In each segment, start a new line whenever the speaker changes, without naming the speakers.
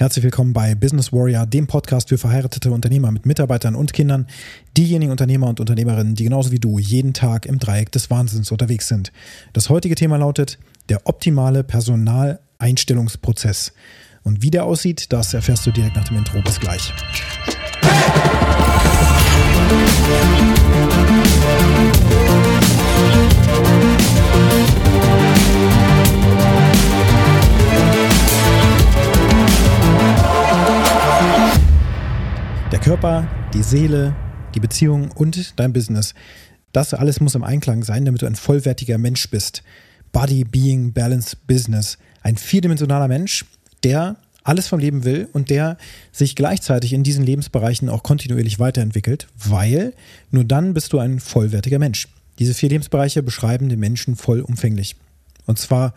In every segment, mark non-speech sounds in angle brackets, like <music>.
Herzlich willkommen bei Business Warrior, dem Podcast für verheiratete Unternehmer mit Mitarbeitern und Kindern, diejenigen Unternehmer und Unternehmerinnen, die genauso wie du jeden Tag im Dreieck des Wahnsinns unterwegs sind. Das heutige Thema lautet der optimale Personaleinstellungsprozess. Und wie der aussieht, das erfährst du direkt nach dem Intro. Bis gleich. Der Körper, die Seele, die Beziehung und dein Business. Das alles muss im Einklang sein, damit du ein vollwertiger Mensch bist. Body, Being, Balance, Business. Ein vierdimensionaler Mensch, der alles vom Leben will und der sich gleichzeitig in diesen Lebensbereichen auch kontinuierlich weiterentwickelt, weil nur dann bist du ein vollwertiger Mensch. Diese vier Lebensbereiche beschreiben den Menschen vollumfänglich. Und zwar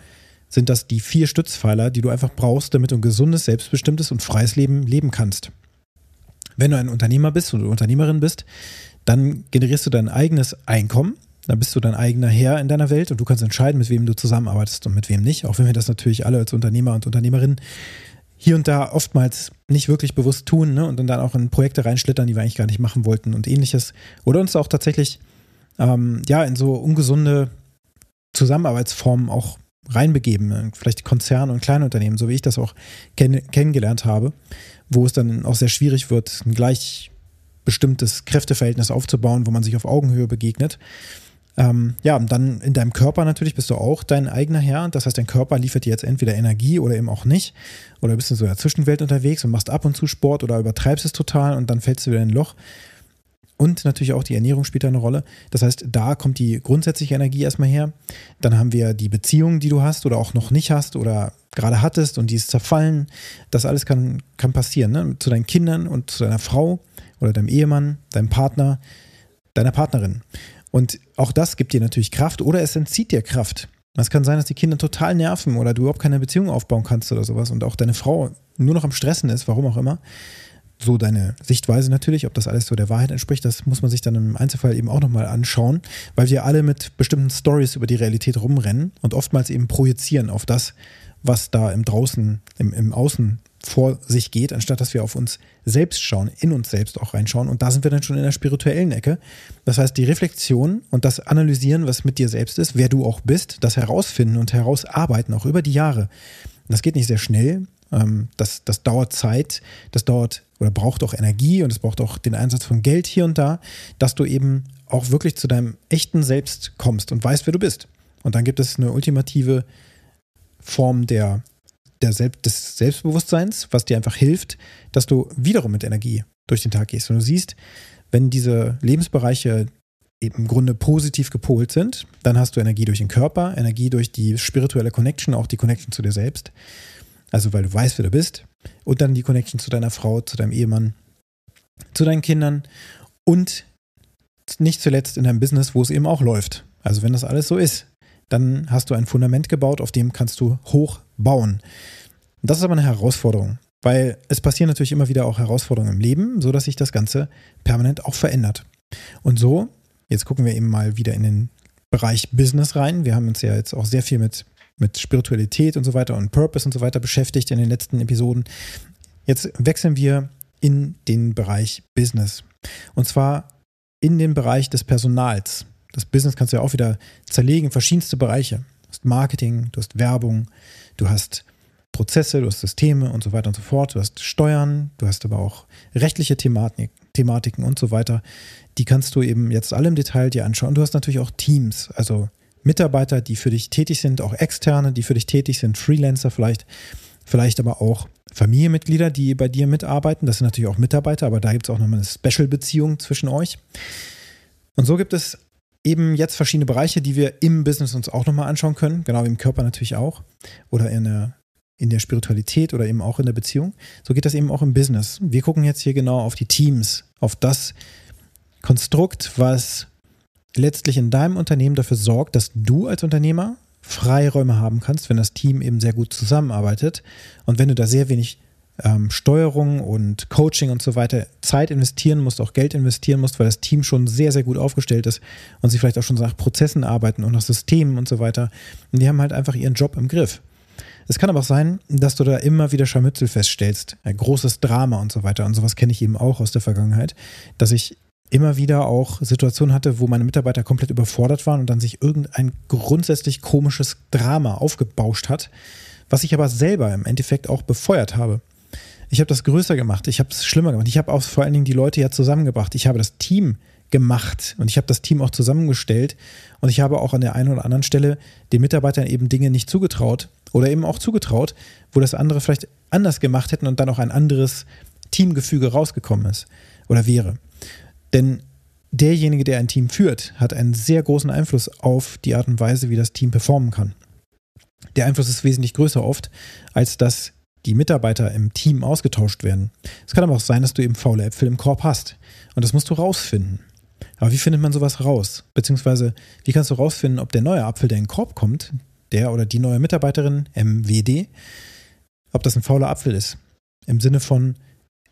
sind das die vier Stützpfeiler, die du einfach brauchst, damit du ein gesundes, selbstbestimmtes und freies Leben leben kannst. Wenn du ein Unternehmer bist oder Unternehmerin bist, dann generierst du dein eigenes Einkommen. Dann bist du dein eigener Herr in deiner Welt und du kannst entscheiden, mit wem du zusammenarbeitest und mit wem nicht. Auch wenn wir das natürlich alle als Unternehmer und Unternehmerinnen hier und da oftmals nicht wirklich bewusst tun ne? und dann auch in Projekte reinschlittern, die wir eigentlich gar nicht machen wollten und ähnliches. Oder uns auch tatsächlich ähm, ja in so ungesunde Zusammenarbeitsformen auch reinbegeben. Vielleicht Konzerne und Kleinunternehmen, so wie ich das auch kenn kennengelernt habe wo es dann auch sehr schwierig wird, ein gleich bestimmtes Kräfteverhältnis aufzubauen, wo man sich auf Augenhöhe begegnet. Ähm, ja, und dann in deinem Körper natürlich bist du auch dein eigener Herr. Das heißt, dein Körper liefert dir jetzt entweder Energie oder eben auch nicht. Oder bist du so in der Zwischenwelt unterwegs und machst ab und zu Sport oder übertreibst es total und dann fällst du wieder in ein Loch. Und natürlich auch die Ernährung spielt da eine Rolle. Das heißt, da kommt die grundsätzliche Energie erstmal her. Dann haben wir die Beziehung, die du hast oder auch noch nicht hast oder gerade hattest und die ist zerfallen. Das alles kann, kann passieren. Ne? Zu deinen Kindern und zu deiner Frau oder deinem Ehemann, deinem Partner, deiner Partnerin. Und auch das gibt dir natürlich Kraft oder es entzieht dir Kraft. Es kann sein, dass die Kinder total nerven oder du überhaupt keine Beziehung aufbauen kannst oder sowas und auch deine Frau nur noch am Stressen ist, warum auch immer so deine Sichtweise natürlich, ob das alles so der Wahrheit entspricht, das muss man sich dann im Einzelfall eben auch nochmal anschauen, weil wir alle mit bestimmten Stories über die Realität rumrennen und oftmals eben projizieren auf das, was da im Draußen, im, im Außen vor sich geht, anstatt dass wir auf uns selbst schauen, in uns selbst auch reinschauen. Und da sind wir dann schon in der spirituellen Ecke. Das heißt, die Reflexion und das Analysieren, was mit dir selbst ist, wer du auch bist, das herausfinden und herausarbeiten, auch über die Jahre. Das geht nicht sehr schnell. Ähm, das, das dauert Zeit, das dauert oder braucht auch Energie und es braucht auch den Einsatz von Geld hier und da, dass du eben auch wirklich zu deinem echten Selbst kommst und weißt, wer du bist. Und dann gibt es eine ultimative Form der, der Selbst, des Selbstbewusstseins, was dir einfach hilft, dass du wiederum mit Energie durch den Tag gehst. Und du siehst, wenn diese Lebensbereiche im Grunde positiv gepolt sind, dann hast du Energie durch den Körper, Energie durch die spirituelle Connection, auch die Connection zu dir selbst. Also weil du weißt, wer du bist. Und dann die Connection zu deiner Frau, zu deinem Ehemann, zu deinen Kindern und nicht zuletzt in deinem Business, wo es eben auch läuft. Also wenn das alles so ist, dann hast du ein Fundament gebaut, auf dem kannst du hoch bauen. Das ist aber eine Herausforderung, weil es passieren natürlich immer wieder auch Herausforderungen im Leben, so dass sich das Ganze permanent auch verändert. Und so, jetzt gucken wir eben mal wieder in den Bereich Business rein. Wir haben uns ja jetzt auch sehr viel mit mit Spiritualität und so weiter und Purpose und so weiter beschäftigt in den letzten Episoden. Jetzt wechseln wir in den Bereich Business. Und zwar in den Bereich des Personals. Das Business kannst du ja auch wieder zerlegen verschiedenste Bereiche. Du hast Marketing, du hast Werbung, du hast Prozesse, du hast Systeme und so weiter und so fort. Du hast Steuern, du hast aber auch rechtliche Thematik, Thematiken und so weiter. Die kannst du eben jetzt alle im Detail dir anschauen. Du hast natürlich auch Teams, also Mitarbeiter, die für dich tätig sind, auch externe, die für dich tätig sind, Freelancer vielleicht, vielleicht aber auch Familienmitglieder, die bei dir mitarbeiten. Das sind natürlich auch Mitarbeiter, aber da gibt es auch nochmal eine Special-Beziehung zwischen euch. Und so gibt es eben jetzt verschiedene Bereiche, die wir im Business uns auch nochmal anschauen können, genau wie im Körper natürlich auch oder in der, in der Spiritualität oder eben auch in der Beziehung. So geht das eben auch im Business. Wir gucken jetzt hier genau auf die Teams, auf das Konstrukt, was letztlich in deinem Unternehmen dafür sorgt, dass du als Unternehmer Freiräume haben kannst, wenn das Team eben sehr gut zusammenarbeitet und wenn du da sehr wenig ähm, Steuerung und Coaching und so weiter Zeit investieren musst, auch Geld investieren musst, weil das Team schon sehr, sehr gut aufgestellt ist und sie vielleicht auch schon nach Prozessen arbeiten und nach Systemen und so weiter. Und die haben halt einfach ihren Job im Griff. Es kann aber auch sein, dass du da immer wieder Scharmützel feststellst, ein großes Drama und so weiter. Und sowas kenne ich eben auch aus der Vergangenheit, dass ich immer wieder auch Situationen hatte, wo meine Mitarbeiter komplett überfordert waren und dann sich irgendein grundsätzlich komisches Drama aufgebauscht hat, was ich aber selber im Endeffekt auch befeuert habe. Ich habe das größer gemacht, ich habe es schlimmer gemacht, ich habe auch vor allen Dingen die Leute ja zusammengebracht, ich habe das Team gemacht und ich habe das Team auch zusammengestellt und ich habe auch an der einen oder anderen Stelle den Mitarbeitern eben Dinge nicht zugetraut oder eben auch zugetraut, wo das andere vielleicht anders gemacht hätten und dann auch ein anderes Teamgefüge rausgekommen ist oder wäre. Denn derjenige, der ein Team führt, hat einen sehr großen Einfluss auf die Art und Weise, wie das Team performen kann. Der Einfluss ist wesentlich größer oft, als dass die Mitarbeiter im Team ausgetauscht werden. Es kann aber auch sein, dass du eben faule Äpfel im Korb hast. Und das musst du rausfinden. Aber wie findet man sowas raus? Beziehungsweise, wie kannst du rausfinden, ob der neue Apfel, der in den Korb kommt, der oder die neue Mitarbeiterin, MWD, ob das ein fauler Apfel ist? Im Sinne von,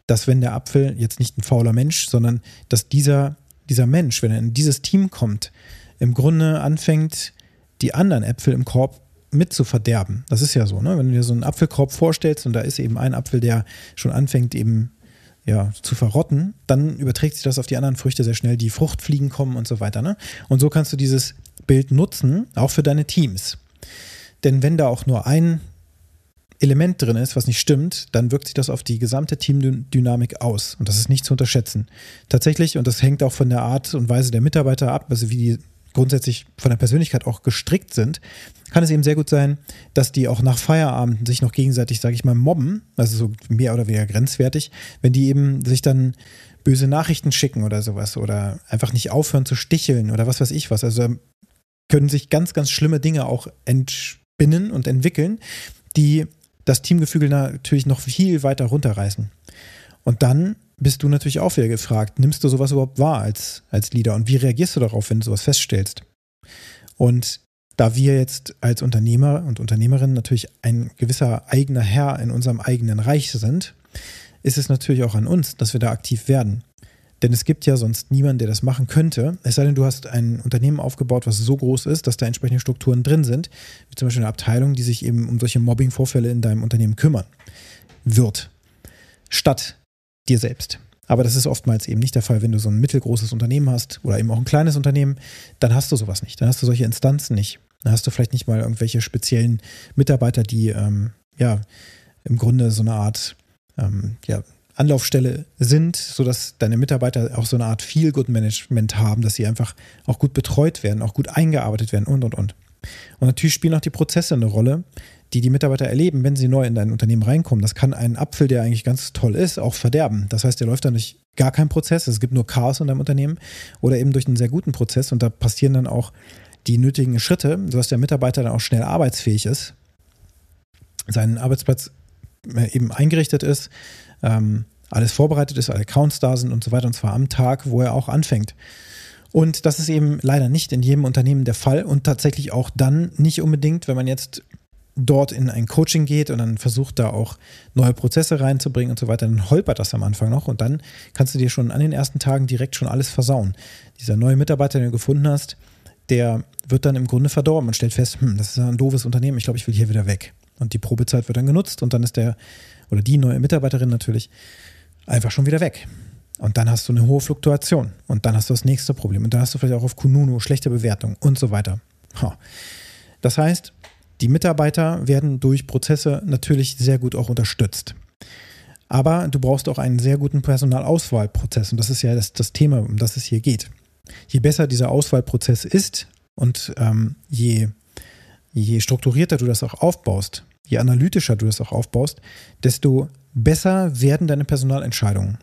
dass wenn der Apfel jetzt nicht ein fauler Mensch, sondern dass dieser, dieser Mensch, wenn er in dieses Team kommt, im Grunde anfängt, die anderen Äpfel im Korb mit zu verderben. Das ist ja so, ne? Wenn du dir so einen Apfelkorb vorstellst und da ist eben ein Apfel, der schon anfängt eben ja, zu verrotten, dann überträgt sich das auf die anderen Früchte sehr schnell, die Fruchtfliegen kommen und so weiter. Ne? Und so kannst du dieses Bild nutzen, auch für deine Teams. Denn wenn da auch nur ein Element drin ist, was nicht stimmt, dann wirkt sich das auf die gesamte Teamdynamik aus. Und das ist nicht zu unterschätzen. Tatsächlich, und das hängt auch von der Art und Weise der Mitarbeiter ab, also wie die grundsätzlich von der Persönlichkeit auch gestrickt sind, kann es eben sehr gut sein, dass die auch nach Feierabend sich noch gegenseitig, sage ich mal, mobben, also so mehr oder weniger grenzwertig, wenn die eben sich dann böse Nachrichten schicken oder sowas oder einfach nicht aufhören zu sticheln oder was weiß ich was. Also können sich ganz, ganz schlimme Dinge auch entspinnen und entwickeln, die das Teamgefüge natürlich noch viel weiter runterreißen. Und dann bist du natürlich auch wieder gefragt, nimmst du sowas überhaupt wahr als, als Leader und wie reagierst du darauf, wenn du sowas feststellst? Und da wir jetzt als Unternehmer und Unternehmerinnen natürlich ein gewisser eigener Herr in unserem eigenen Reich sind, ist es natürlich auch an uns, dass wir da aktiv werden. Denn es gibt ja sonst niemanden, der das machen könnte. Es sei denn, du hast ein Unternehmen aufgebaut, was so groß ist, dass da entsprechende Strukturen drin sind, wie zum Beispiel eine Abteilung, die sich eben um solche Mobbing-Vorfälle in deinem Unternehmen kümmern wird. Statt dir selbst. Aber das ist oftmals eben nicht der Fall, wenn du so ein mittelgroßes Unternehmen hast oder eben auch ein kleines Unternehmen, dann hast du sowas nicht. Dann hast du solche Instanzen nicht. Dann hast du vielleicht nicht mal irgendwelche speziellen Mitarbeiter, die ähm, ja im Grunde so eine Art ähm, ja, Anlaufstelle sind, sodass deine Mitarbeiter auch so eine Art Feel-Good-Management haben, dass sie einfach auch gut betreut werden, auch gut eingearbeitet werden und und und. Und natürlich spielen auch die Prozesse eine Rolle, die die Mitarbeiter erleben, wenn sie neu in dein Unternehmen reinkommen. Das kann einen Apfel, der eigentlich ganz toll ist, auch verderben. Das heißt, der läuft dann durch gar keinen Prozess, es gibt nur Chaos in deinem Unternehmen oder eben durch einen sehr guten Prozess und da passieren dann auch die nötigen Schritte, sodass der Mitarbeiter dann auch schnell arbeitsfähig ist, seinen Arbeitsplatz äh, eben eingerichtet ist, ähm, alles vorbereitet ist, alle Accounts da sind und so weiter und zwar am Tag, wo er auch anfängt. Und das ist eben leider nicht in jedem Unternehmen der Fall und tatsächlich auch dann nicht unbedingt, wenn man jetzt dort in ein Coaching geht und dann versucht da auch neue Prozesse reinzubringen und so weiter, dann holpert das am Anfang noch und dann kannst du dir schon an den ersten Tagen direkt schon alles versauen. Dieser neue Mitarbeiter, den du gefunden hast, der wird dann im Grunde verdorben und stellt fest, hm, das ist ein doofes Unternehmen, ich glaube, ich will hier wieder weg. Und die Probezeit wird dann genutzt und dann ist der oder die neue Mitarbeiterin natürlich einfach schon wieder weg. Und dann hast du eine hohe Fluktuation und dann hast du das nächste Problem und dann hast du vielleicht auch auf Kununu schlechte Bewertungen und so weiter. Das heißt, die Mitarbeiter werden durch Prozesse natürlich sehr gut auch unterstützt. Aber du brauchst auch einen sehr guten Personalauswahlprozess. Und das ist ja das, das Thema, um das es hier geht. Je besser dieser Auswahlprozess ist und ähm, je, je strukturierter du das auch aufbaust, je analytischer du das auch aufbaust, desto besser werden deine Personalentscheidungen.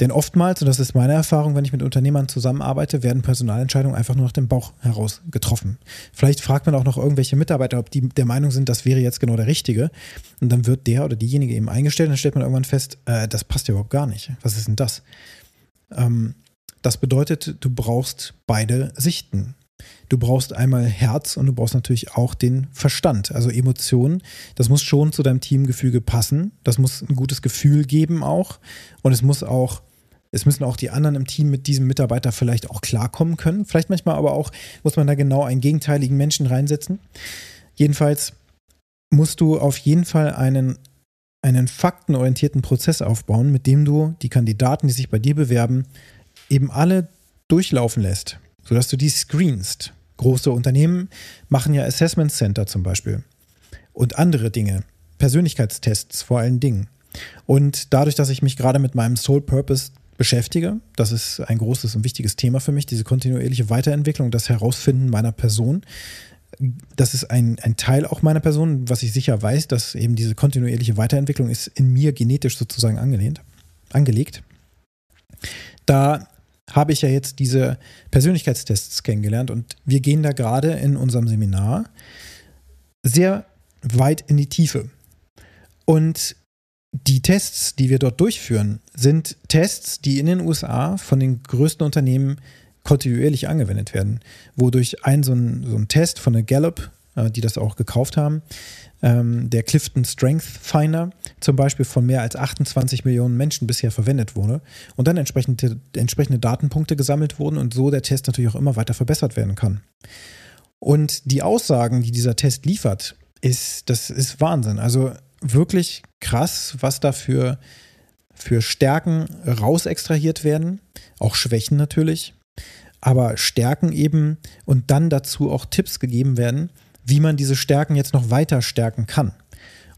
Denn oftmals, und das ist meine Erfahrung, wenn ich mit Unternehmern zusammenarbeite, werden Personalentscheidungen einfach nur nach dem Bauch heraus getroffen. Vielleicht fragt man auch noch irgendwelche Mitarbeiter, ob die der Meinung sind, das wäre jetzt genau der Richtige. Und dann wird der oder diejenige eben eingestellt und dann stellt man irgendwann fest, äh, das passt ja überhaupt gar nicht. Was ist denn das? Ähm, das bedeutet, du brauchst beide Sichten. Du brauchst einmal Herz und du brauchst natürlich auch den Verstand, also Emotionen. Das muss schon zu deinem Teamgefüge passen. Das muss ein gutes Gefühl geben auch. Und es muss auch, es müssen auch die anderen im Team mit diesem Mitarbeiter vielleicht auch klarkommen können. Vielleicht manchmal aber auch muss man da genau einen gegenteiligen Menschen reinsetzen. Jedenfalls musst du auf jeden Fall einen, einen faktenorientierten Prozess aufbauen, mit dem du die Kandidaten, die sich bei dir bewerben, eben alle durchlaufen lässt, sodass du die screenst. Große Unternehmen machen ja Assessment Center zum Beispiel und andere Dinge, Persönlichkeitstests vor allen Dingen. Und dadurch, dass ich mich gerade mit meinem Soul Purpose beschäftige, das ist ein großes und wichtiges Thema für mich, diese kontinuierliche Weiterentwicklung, das Herausfinden meiner Person. Das ist ein, ein Teil auch meiner Person, was ich sicher weiß, dass eben diese kontinuierliche Weiterentwicklung ist in mir genetisch sozusagen angelehnt, angelegt. Da habe ich ja jetzt diese Persönlichkeitstests kennengelernt und wir gehen da gerade in unserem Seminar sehr weit in die Tiefe. Und die Tests, die wir dort durchführen, sind Tests, die in den USA von den größten Unternehmen kontinuierlich angewendet werden, wodurch ein so ein, so ein Test von der Gallup, äh, die das auch gekauft haben, ähm, der Clifton Strength Finder zum Beispiel von mehr als 28 Millionen Menschen bisher verwendet wurde und dann entsprechende, entsprechende Datenpunkte gesammelt wurden und so der Test natürlich auch immer weiter verbessert werden kann. Und die Aussagen, die dieser Test liefert, ist, das ist Wahnsinn. Also wirklich krass, was da für, für Stärken rausextrahiert werden, auch Schwächen natürlich, aber Stärken eben und dann dazu auch Tipps gegeben werden, wie man diese Stärken jetzt noch weiter stärken kann.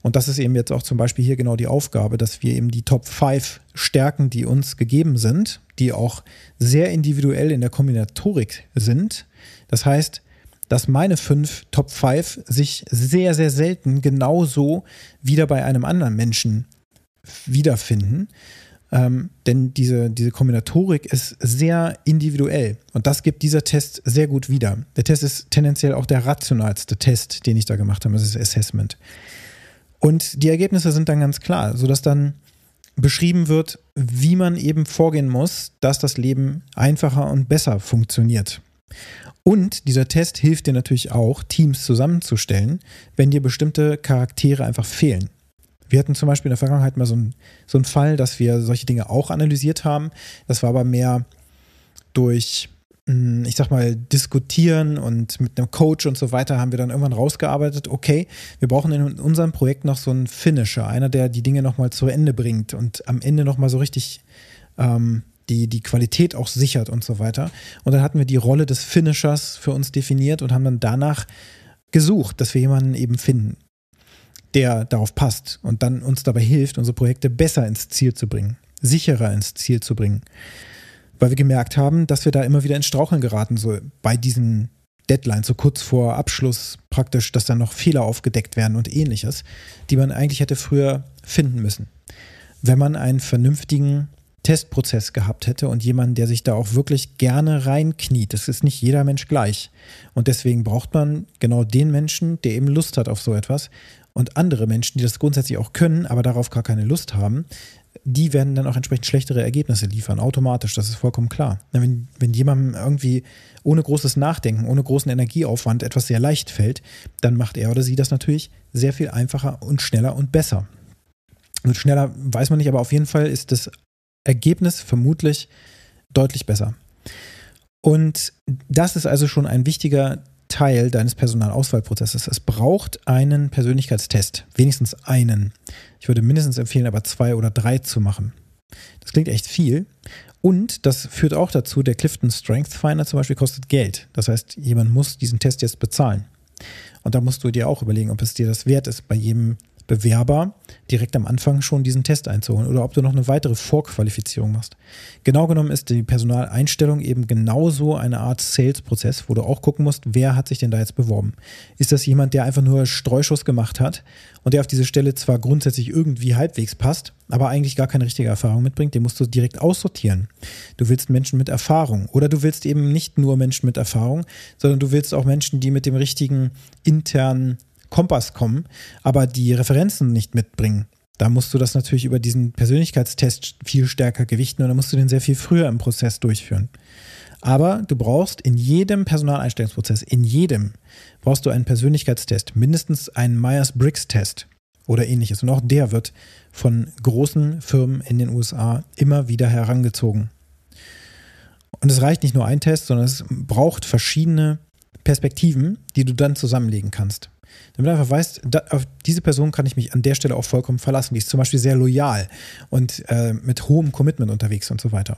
Und das ist eben jetzt auch zum Beispiel hier genau die Aufgabe, dass wir eben die Top 5 Stärken, die uns gegeben sind, die auch sehr individuell in der Kombinatorik sind. Das heißt, dass meine fünf Top 5 sich sehr, sehr selten genauso wieder bei einem anderen Menschen wiederfinden. Ähm, denn diese, diese Kombinatorik ist sehr individuell und das gibt dieser Test sehr gut wieder. Der Test ist tendenziell auch der rationalste Test, den ich da gemacht habe, das ist Assessment. Und die Ergebnisse sind dann ganz klar, sodass dann beschrieben wird, wie man eben vorgehen muss, dass das Leben einfacher und besser funktioniert. Und dieser Test hilft dir natürlich auch, Teams zusammenzustellen, wenn dir bestimmte Charaktere einfach fehlen. Wir hatten zum Beispiel in der Vergangenheit mal so einen, so Fall, dass wir solche Dinge auch analysiert haben. Das war aber mehr durch, hm, ich sag mal, diskutieren und mit einem Coach und so weiter haben wir dann irgendwann rausgearbeitet, okay, wir brauchen in unserem Projekt noch so einen Finisher, einer, der die Dinge nochmal zu Ende bringt und am Ende nochmal so richtig ähm, die, die Qualität auch sichert und so weiter. Und dann hatten wir die Rolle des Finishers für uns definiert und haben dann danach gesucht, dass wir jemanden eben finden der darauf passt und dann uns dabei hilft, unsere Projekte besser ins Ziel zu bringen, sicherer ins Ziel zu bringen. Weil wir gemerkt haben, dass wir da immer wieder ins Straucheln geraten, so bei diesen Deadlines, so kurz vor Abschluss praktisch, dass dann noch Fehler aufgedeckt werden und ähnliches, die man eigentlich hätte früher finden müssen. Wenn man einen vernünftigen Testprozess gehabt hätte und jemanden, der sich da auch wirklich gerne reinkniet. Das ist nicht jeder Mensch gleich. Und deswegen braucht man genau den Menschen, der eben Lust hat auf so etwas und andere Menschen, die das grundsätzlich auch können, aber darauf gar keine Lust haben, die werden dann auch entsprechend schlechtere Ergebnisse liefern, automatisch, das ist vollkommen klar. Wenn, wenn jemandem irgendwie ohne großes Nachdenken, ohne großen Energieaufwand etwas sehr leicht fällt, dann macht er oder sie das natürlich sehr viel einfacher und schneller und besser. Und schneller weiß man nicht, aber auf jeden Fall ist das Ergebnis vermutlich deutlich besser. Und das ist also schon ein wichtiger Teil deines Personalauswahlprozesses. Es braucht einen Persönlichkeitstest, wenigstens einen. Ich würde mindestens empfehlen, aber zwei oder drei zu machen. Das klingt echt viel. Und das führt auch dazu, der Clifton Strength Finder zum Beispiel kostet Geld. Das heißt, jemand muss diesen Test jetzt bezahlen. Und da musst du dir auch überlegen, ob es dir das wert ist, bei jedem Bewerber direkt am Anfang schon diesen Test einzuholen oder ob du noch eine weitere Vorqualifizierung machst. Genau genommen ist die Personaleinstellung eben genauso eine Art Sales-Prozess, wo du auch gucken musst, wer hat sich denn da jetzt beworben. Ist das jemand, der einfach nur Streuschuss gemacht hat und der auf diese Stelle zwar grundsätzlich irgendwie halbwegs passt, aber eigentlich gar keine richtige Erfahrung mitbringt, den musst du direkt aussortieren. Du willst Menschen mit Erfahrung oder du willst eben nicht nur Menschen mit Erfahrung, sondern du willst auch Menschen, die mit dem richtigen internen Kompass kommen, aber die Referenzen nicht mitbringen. Da musst du das natürlich über diesen Persönlichkeitstest viel stärker gewichten und dann musst du den sehr viel früher im Prozess durchführen. Aber du brauchst in jedem Personaleinstellungsprozess, in jedem, brauchst du einen Persönlichkeitstest, mindestens einen Myers-Briggs-Test oder ähnliches. Und auch der wird von großen Firmen in den USA immer wieder herangezogen. Und es reicht nicht nur ein Test, sondern es braucht verschiedene Perspektiven, die du dann zusammenlegen kannst. Damit du einfach weißt, da, auf diese Person kann ich mich an der Stelle auch vollkommen verlassen. Die ist zum Beispiel sehr loyal und äh, mit hohem Commitment unterwegs und so weiter.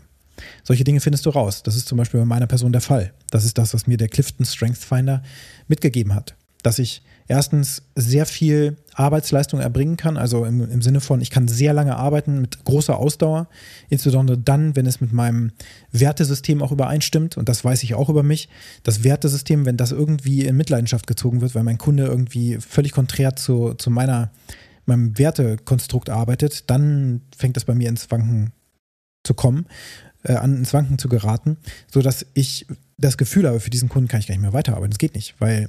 Solche Dinge findest du raus. Das ist zum Beispiel bei meiner Person der Fall. Das ist das, was mir der Clifton Strength Finder mitgegeben hat. Dass ich erstens sehr viel Arbeitsleistung erbringen kann, also im, im, Sinne von, ich kann sehr lange arbeiten mit großer Ausdauer, insbesondere dann, wenn es mit meinem Wertesystem auch übereinstimmt und das weiß ich auch über mich. Das Wertesystem, wenn das irgendwie in Mitleidenschaft gezogen wird, weil mein Kunde irgendwie völlig konträr zu, zu meiner, meinem Wertekonstrukt arbeitet, dann fängt das bei mir ins Wanken zu kommen, äh, an ins Wanken zu geraten, sodass ich das Gefühl habe, für diesen Kunden kann ich gar nicht mehr weiterarbeiten. Das geht nicht, weil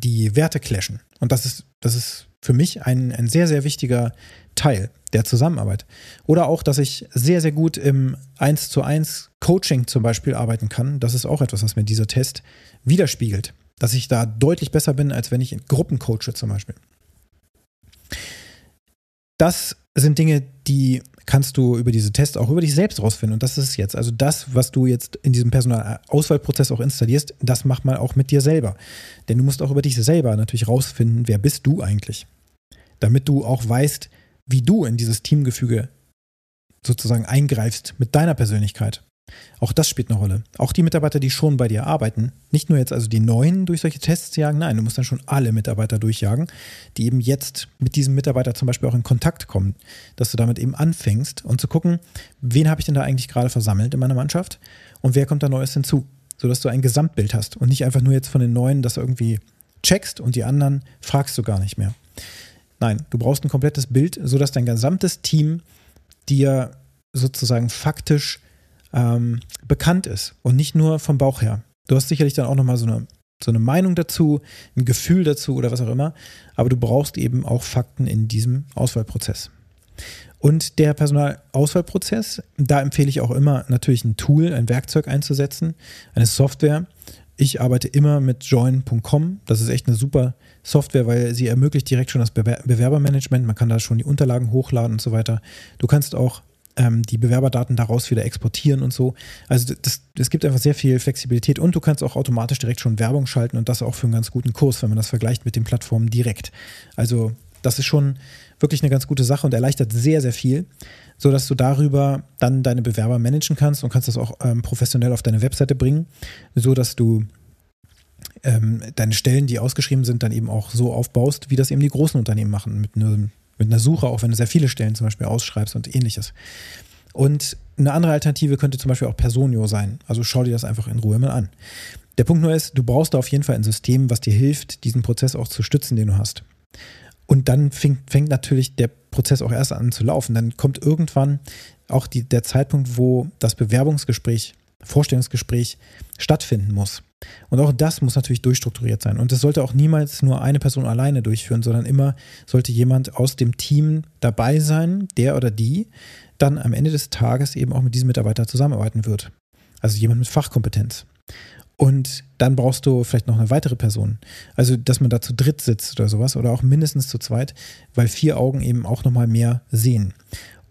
die Werte clashen. Und das ist, das ist für mich ein, ein sehr, sehr wichtiger Teil der Zusammenarbeit. Oder auch, dass ich sehr, sehr gut im 1 zu 1 Coaching zum Beispiel arbeiten kann. Das ist auch etwas, was mir dieser Test widerspiegelt. Dass ich da deutlich besser bin, als wenn ich in Gruppen coache zum Beispiel. Das sind Dinge, die kannst du über diese Tests auch über dich selbst rausfinden. Und das ist es jetzt. Also das, was du jetzt in diesem Personalauswahlprozess auch installierst, das macht man auch mit dir selber. Denn du musst auch über dich selber natürlich rausfinden, wer bist du eigentlich. Damit du auch weißt, wie du in dieses Teamgefüge sozusagen eingreifst mit deiner Persönlichkeit. Auch das spielt eine Rolle. Auch die Mitarbeiter, die schon bei dir arbeiten, nicht nur jetzt also die neuen durch solche Tests jagen, nein, du musst dann schon alle Mitarbeiter durchjagen, die eben jetzt mit diesem Mitarbeiter zum Beispiel auch in Kontakt kommen, dass du damit eben anfängst und zu gucken, wen habe ich denn da eigentlich gerade versammelt in meiner Mannschaft und wer kommt da Neues hinzu, sodass du ein Gesamtbild hast und nicht einfach nur jetzt von den neuen das irgendwie checkst und die anderen fragst du gar nicht mehr. Nein, du brauchst ein komplettes Bild, sodass dein gesamtes Team dir sozusagen faktisch ähm, bekannt ist und nicht nur vom Bauch her. Du hast sicherlich dann auch nochmal so eine, so eine Meinung dazu, ein Gefühl dazu oder was auch immer, aber du brauchst eben auch Fakten in diesem Auswahlprozess. Und der Personalauswahlprozess, da empfehle ich auch immer natürlich ein Tool, ein Werkzeug einzusetzen, eine Software. Ich arbeite immer mit join.com. Das ist echt eine super Software, weil sie ermöglicht direkt schon das Bewerbermanagement. Man kann da schon die Unterlagen hochladen und so weiter. Du kannst auch ähm, die Bewerberdaten daraus wieder exportieren und so. Also es gibt einfach sehr viel Flexibilität und du kannst auch automatisch direkt schon Werbung schalten und das auch für einen ganz guten Kurs, wenn man das vergleicht mit den Plattformen direkt. Also das ist schon wirklich eine ganz gute Sache und erleichtert sehr, sehr viel, sodass du darüber dann deine Bewerber managen kannst und kannst das auch ähm, professionell auf deine Webseite bringen, sodass du ähm, deine Stellen, die ausgeschrieben sind, dann eben auch so aufbaust, wie das eben die großen Unternehmen machen, mit einem mit einer Suche, auch wenn du sehr viele Stellen zum Beispiel ausschreibst und ähnliches. Und eine andere Alternative könnte zum Beispiel auch Personio sein. Also schau dir das einfach in Ruhe mal an. Der Punkt nur ist, du brauchst da auf jeden Fall ein System, was dir hilft, diesen Prozess auch zu stützen, den du hast. Und dann fängt, fängt natürlich der Prozess auch erst an zu laufen. Dann kommt irgendwann auch die, der Zeitpunkt, wo das Bewerbungsgespräch, Vorstellungsgespräch stattfinden muss. Und auch das muss natürlich durchstrukturiert sein. Und das sollte auch niemals nur eine Person alleine durchführen, sondern immer sollte jemand aus dem Team dabei sein, der oder die dann am Ende des Tages eben auch mit diesem Mitarbeiter zusammenarbeiten wird. Also jemand mit Fachkompetenz. Und dann brauchst du vielleicht noch eine weitere Person. Also, dass man da zu dritt sitzt oder sowas oder auch mindestens zu zweit, weil vier Augen eben auch nochmal mehr sehen.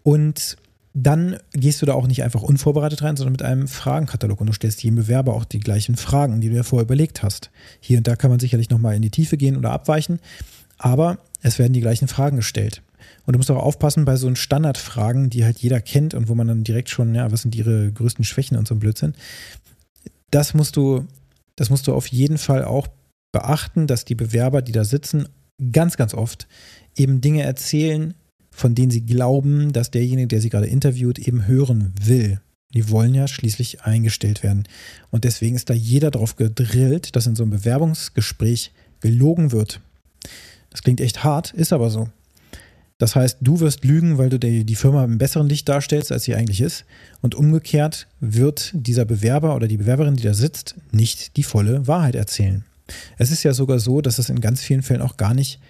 Und dann gehst du da auch nicht einfach unvorbereitet rein, sondern mit einem Fragenkatalog und du stellst jedem Bewerber auch die gleichen Fragen, die du dir vorher überlegt hast. Hier und da kann man sicherlich nochmal in die Tiefe gehen oder abweichen, aber es werden die gleichen Fragen gestellt. Und du musst auch aufpassen bei so Standardfragen, die halt jeder kennt und wo man dann direkt schon, ja, was sind ihre größten Schwächen und so ein Blödsinn. Das musst du, das musst du auf jeden Fall auch beachten, dass die Bewerber, die da sitzen, ganz, ganz oft eben Dinge erzählen, von denen sie glauben, dass derjenige, der sie gerade interviewt, eben hören will. Die wollen ja schließlich eingestellt werden. Und deswegen ist da jeder darauf gedrillt, dass in so einem Bewerbungsgespräch gelogen wird. Das klingt echt hart, ist aber so. Das heißt, du wirst lügen, weil du die Firma im besseren Licht darstellst, als sie eigentlich ist. Und umgekehrt wird dieser Bewerber oder die Bewerberin, die da sitzt, nicht die volle Wahrheit erzählen. Es ist ja sogar so, dass es in ganz vielen Fällen auch gar nicht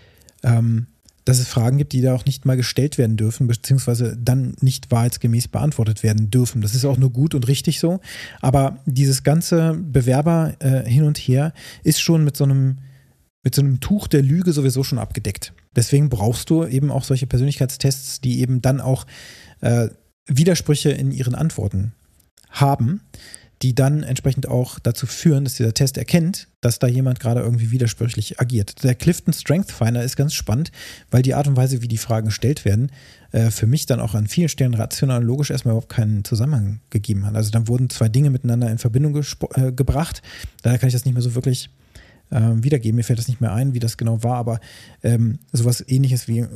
ähm, dass es Fragen gibt, die da auch nicht mal gestellt werden dürfen, beziehungsweise dann nicht wahrheitsgemäß beantwortet werden dürfen. Das ist auch nur gut und richtig so. Aber dieses ganze Bewerber äh, hin und her ist schon mit so einem mit so einem Tuch der Lüge sowieso schon abgedeckt. Deswegen brauchst du eben auch solche Persönlichkeitstests, die eben dann auch äh, Widersprüche in ihren Antworten haben. Die dann entsprechend auch dazu führen, dass dieser Test erkennt, dass da jemand gerade irgendwie widersprüchlich agiert. Der Clifton Strength Finder ist ganz spannend, weil die Art und Weise, wie die Fragen gestellt werden, äh, für mich dann auch an vielen Stellen rational und logisch erstmal überhaupt keinen Zusammenhang gegeben hat. Also dann wurden zwei Dinge miteinander in Verbindung äh, gebracht. Daher kann ich das nicht mehr so wirklich ähm, wiedergeben. Mir fällt das nicht mehr ein, wie das genau war, aber ähm, sowas ähnliches wie,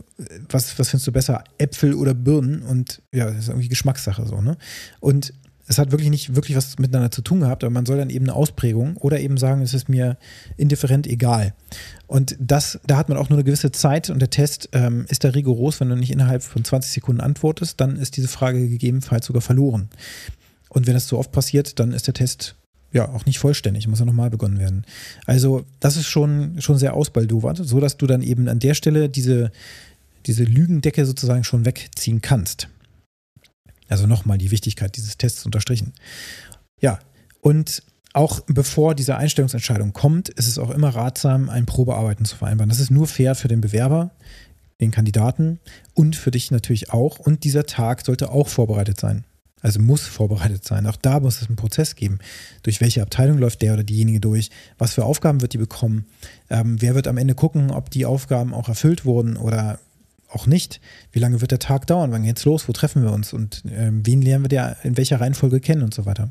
was, was findest du besser, Äpfel oder Birnen? Und ja, das ist irgendwie Geschmackssache so, ne? Und es hat wirklich nicht wirklich was miteinander zu tun gehabt, aber man soll dann eben eine Ausprägung oder eben sagen, es ist mir indifferent egal. Und das, da hat man auch nur eine gewisse Zeit und der Test ähm, ist da rigoros, wenn du nicht innerhalb von 20 Sekunden antwortest, dann ist diese Frage gegebenenfalls sogar verloren. Und wenn das so oft passiert, dann ist der Test ja auch nicht vollständig, muss ja nochmal begonnen werden. Also das ist schon, schon sehr ausbaldowert, so dass du dann eben an der Stelle diese, diese Lügendecke sozusagen schon wegziehen kannst. Also nochmal die Wichtigkeit dieses Tests unterstrichen. Ja, und auch bevor diese Einstellungsentscheidung kommt, ist es auch immer ratsam, ein Probearbeiten zu vereinbaren. Das ist nur fair für den Bewerber, den Kandidaten und für dich natürlich auch. Und dieser Tag sollte auch vorbereitet sein. Also muss vorbereitet sein. Auch da muss es einen Prozess geben. Durch welche Abteilung läuft der oder diejenige durch? Was für Aufgaben wird die bekommen? Ähm, wer wird am Ende gucken, ob die Aufgaben auch erfüllt wurden oder auch nicht. Wie lange wird der Tag dauern? Wann geht's los? Wo treffen wir uns? Und ähm, wen lernen wir der in welcher Reihenfolge kennen und so weiter?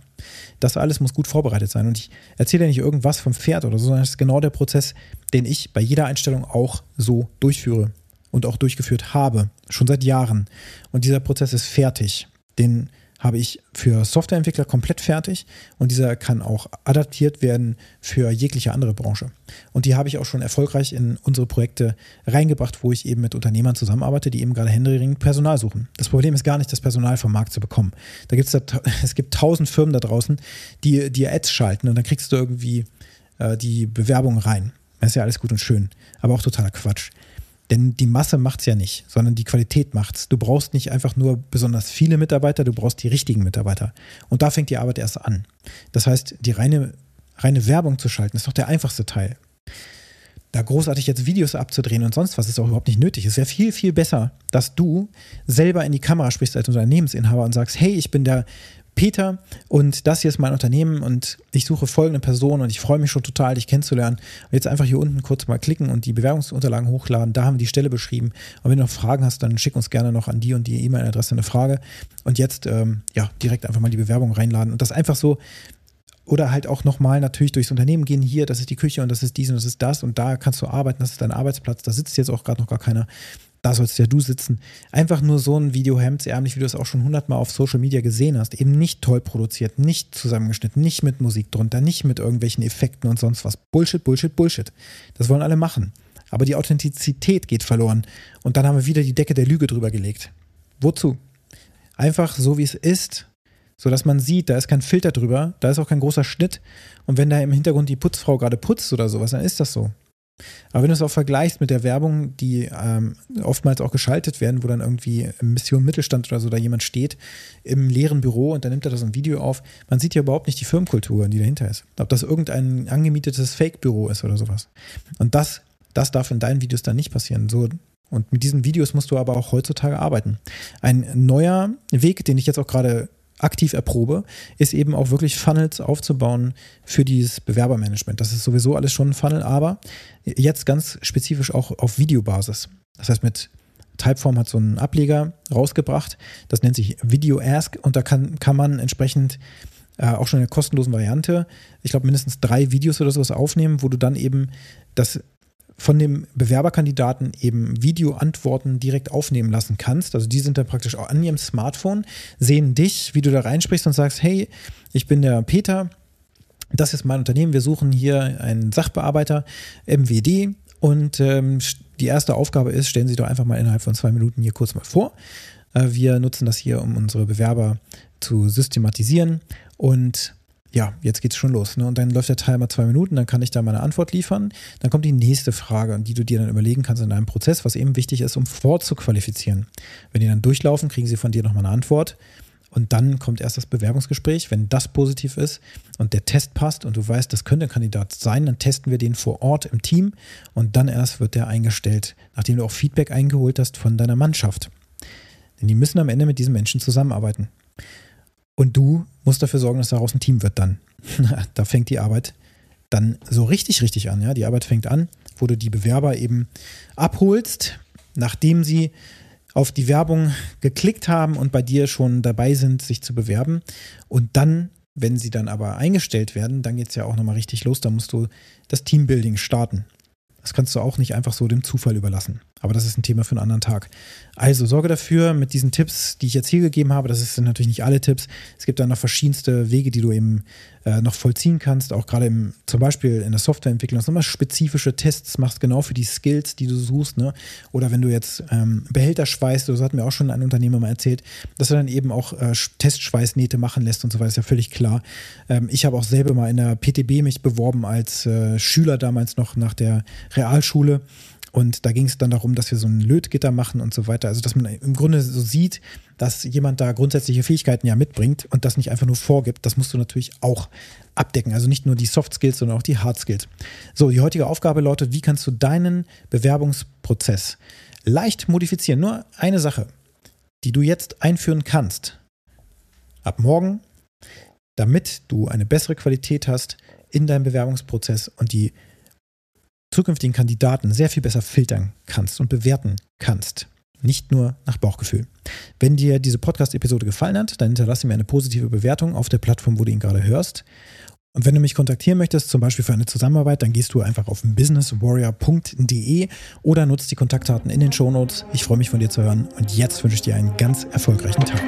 Das alles muss gut vorbereitet sein. Und ich erzähle ja nicht irgendwas vom Pferd oder so, sondern es ist genau der Prozess, den ich bei jeder Einstellung auch so durchführe und auch durchgeführt habe, schon seit Jahren. Und dieser Prozess ist fertig. Den habe ich für Softwareentwickler komplett fertig und dieser kann auch adaptiert werden für jegliche andere Branche. Und die habe ich auch schon erfolgreich in unsere Projekte reingebracht, wo ich eben mit Unternehmern zusammenarbeite, die eben gerade händeringend Personal suchen. Das Problem ist gar nicht, das Personal vom Markt zu bekommen. Da gibt's da, <laughs> es gibt tausend Firmen da draußen, die dir Ads schalten und dann kriegst du irgendwie äh, die Bewerbung rein. Das ist ja alles gut und schön, aber auch totaler Quatsch. Denn die Masse macht es ja nicht, sondern die Qualität macht es. Du brauchst nicht einfach nur besonders viele Mitarbeiter, du brauchst die richtigen Mitarbeiter. Und da fängt die Arbeit erst an. Das heißt, die reine, reine Werbung zu schalten, ist doch der einfachste Teil. Da großartig jetzt Videos abzudrehen und sonst was ist auch überhaupt nicht nötig. Es wäre viel, viel besser, dass du selber in die Kamera sprichst als Unternehmensinhaber und sagst, hey, ich bin der Peter und das hier ist mein Unternehmen und ich suche folgende Person und ich freue mich schon total, dich kennenzulernen. Und jetzt einfach hier unten kurz mal klicken und die Bewerbungsunterlagen hochladen. Da haben wir die Stelle beschrieben. Und wenn du noch Fragen hast, dann schick uns gerne noch an die und die E-Mail-Adresse eine Frage. Und jetzt ähm, ja direkt einfach mal die Bewerbung reinladen und das einfach so oder halt auch nochmal natürlich durchs Unternehmen gehen. Hier, das ist die Küche und das ist dies und das ist das und da kannst du arbeiten, das ist dein Arbeitsplatz. Da sitzt jetzt auch gerade noch gar keiner da sollst ja du sitzen. Einfach nur so ein Video hemdsärmlich, wie du es auch schon hundertmal auf Social Media gesehen hast. Eben nicht toll produziert, nicht zusammengeschnitten, nicht mit Musik drunter, nicht mit irgendwelchen Effekten und sonst was. Bullshit, Bullshit, Bullshit. Das wollen alle machen. Aber die Authentizität geht verloren. Und dann haben wir wieder die Decke der Lüge drüber gelegt. Wozu? Einfach so, wie es ist, sodass man sieht, da ist kein Filter drüber, da ist auch kein großer Schnitt. Und wenn da im Hintergrund die Putzfrau gerade putzt oder sowas, dann ist das so. Aber wenn du es auch vergleichst mit der Werbung, die ähm, oftmals auch geschaltet werden, wo dann irgendwie Mission Mittelstand oder so da jemand steht im leeren Büro und dann nimmt er da so ein Video auf, man sieht ja überhaupt nicht die Firmenkultur, die dahinter ist. Ob das irgendein angemietetes Fake-Büro ist oder sowas. Und das, das darf in deinen Videos dann nicht passieren. So, und mit diesen Videos musst du aber auch heutzutage arbeiten. Ein neuer Weg, den ich jetzt auch gerade aktiv erprobe, ist eben auch wirklich Funnels aufzubauen für dieses Bewerbermanagement. Das ist sowieso alles schon ein Funnel, aber jetzt ganz spezifisch auch auf Videobasis. Das heißt, mit Typeform hat so einen Ableger rausgebracht, das nennt sich Video Ask und da kann, kann man entsprechend äh, auch schon in der kostenlosen Variante, ich glaube mindestens drei Videos oder sowas aufnehmen, wo du dann eben das von dem Bewerberkandidaten eben Videoantworten direkt aufnehmen lassen kannst. Also die sind dann praktisch auch an ihrem Smartphone, sehen dich, wie du da reinsprichst und sagst, hey, ich bin der Peter, das ist mein Unternehmen, wir suchen hier einen Sachbearbeiter, MWD und ähm, die erste Aufgabe ist, stellen Sie doch einfach mal innerhalb von zwei Minuten hier kurz mal vor. Äh, wir nutzen das hier, um unsere Bewerber zu systematisieren und ja, jetzt geht's schon los. Ne? Und dann läuft der Timer zwei Minuten, dann kann ich da meine Antwort liefern. Dann kommt die nächste Frage, die du dir dann überlegen kannst in deinem Prozess, was eben wichtig ist, um vorzuqualifizieren. Wenn die dann durchlaufen, kriegen sie von dir nochmal eine Antwort. Und dann kommt erst das Bewerbungsgespräch. Wenn das positiv ist und der Test passt und du weißt, das könnte ein Kandidat sein, dann testen wir den vor Ort im Team und dann erst wird der eingestellt, nachdem du auch Feedback eingeholt hast von deiner Mannschaft. Denn die müssen am Ende mit diesen Menschen zusammenarbeiten. Und du musst dafür sorgen, dass daraus ein Team wird dann. <laughs> da fängt die Arbeit dann so richtig, richtig an. Ja? Die Arbeit fängt an, wo du die Bewerber eben abholst, nachdem sie auf die Werbung geklickt haben und bei dir schon dabei sind, sich zu bewerben. Und dann, wenn sie dann aber eingestellt werden, dann geht es ja auch nochmal richtig los. Da musst du das Teambuilding starten. Das kannst du auch nicht einfach so dem Zufall überlassen. Aber das ist ein Thema für einen anderen Tag. Also sorge dafür mit diesen Tipps, die ich jetzt hier gegeben habe, das sind natürlich nicht alle Tipps. Es gibt dann noch verschiedenste Wege, die du eben äh, noch vollziehen kannst. Auch gerade im, zum Beispiel in der Softwareentwicklung, dass du immer spezifische Tests machst, genau für die Skills, die du suchst. Ne? Oder wenn du jetzt ähm, Behälter schweißt, das hat mir auch schon ein Unternehmer mal erzählt, dass du dann eben auch äh, Testschweißnähte machen lässt und so weiter, ist ja völlig klar. Ähm, ich habe auch selber mal in der PTB mich beworben als äh, Schüler damals noch nach der Realschule und da ging es dann darum, dass wir so ein Lötgitter machen und so weiter. Also, dass man im Grunde so sieht, dass jemand da grundsätzliche Fähigkeiten ja mitbringt und das nicht einfach nur vorgibt. Das musst du natürlich auch abdecken. Also nicht nur die Soft Skills, sondern auch die Hard Skills. So, die heutige Aufgabe lautet, wie kannst du deinen Bewerbungsprozess leicht modifizieren? Nur eine Sache, die du jetzt einführen kannst. Ab morgen, damit du eine bessere Qualität hast in deinem Bewerbungsprozess und die zukünftigen Kandidaten sehr viel besser filtern kannst und bewerten kannst. Nicht nur nach Bauchgefühl. Wenn dir diese Podcast-Episode gefallen hat, dann hinterlasse mir eine positive Bewertung auf der Plattform, wo du ihn gerade hörst. Und wenn du mich kontaktieren möchtest, zum Beispiel für eine Zusammenarbeit, dann gehst du einfach auf businesswarrior.de oder nutzt die Kontaktdaten in den Shownotes. Ich freue mich von dir zu hören und jetzt wünsche ich dir einen ganz erfolgreichen Tag.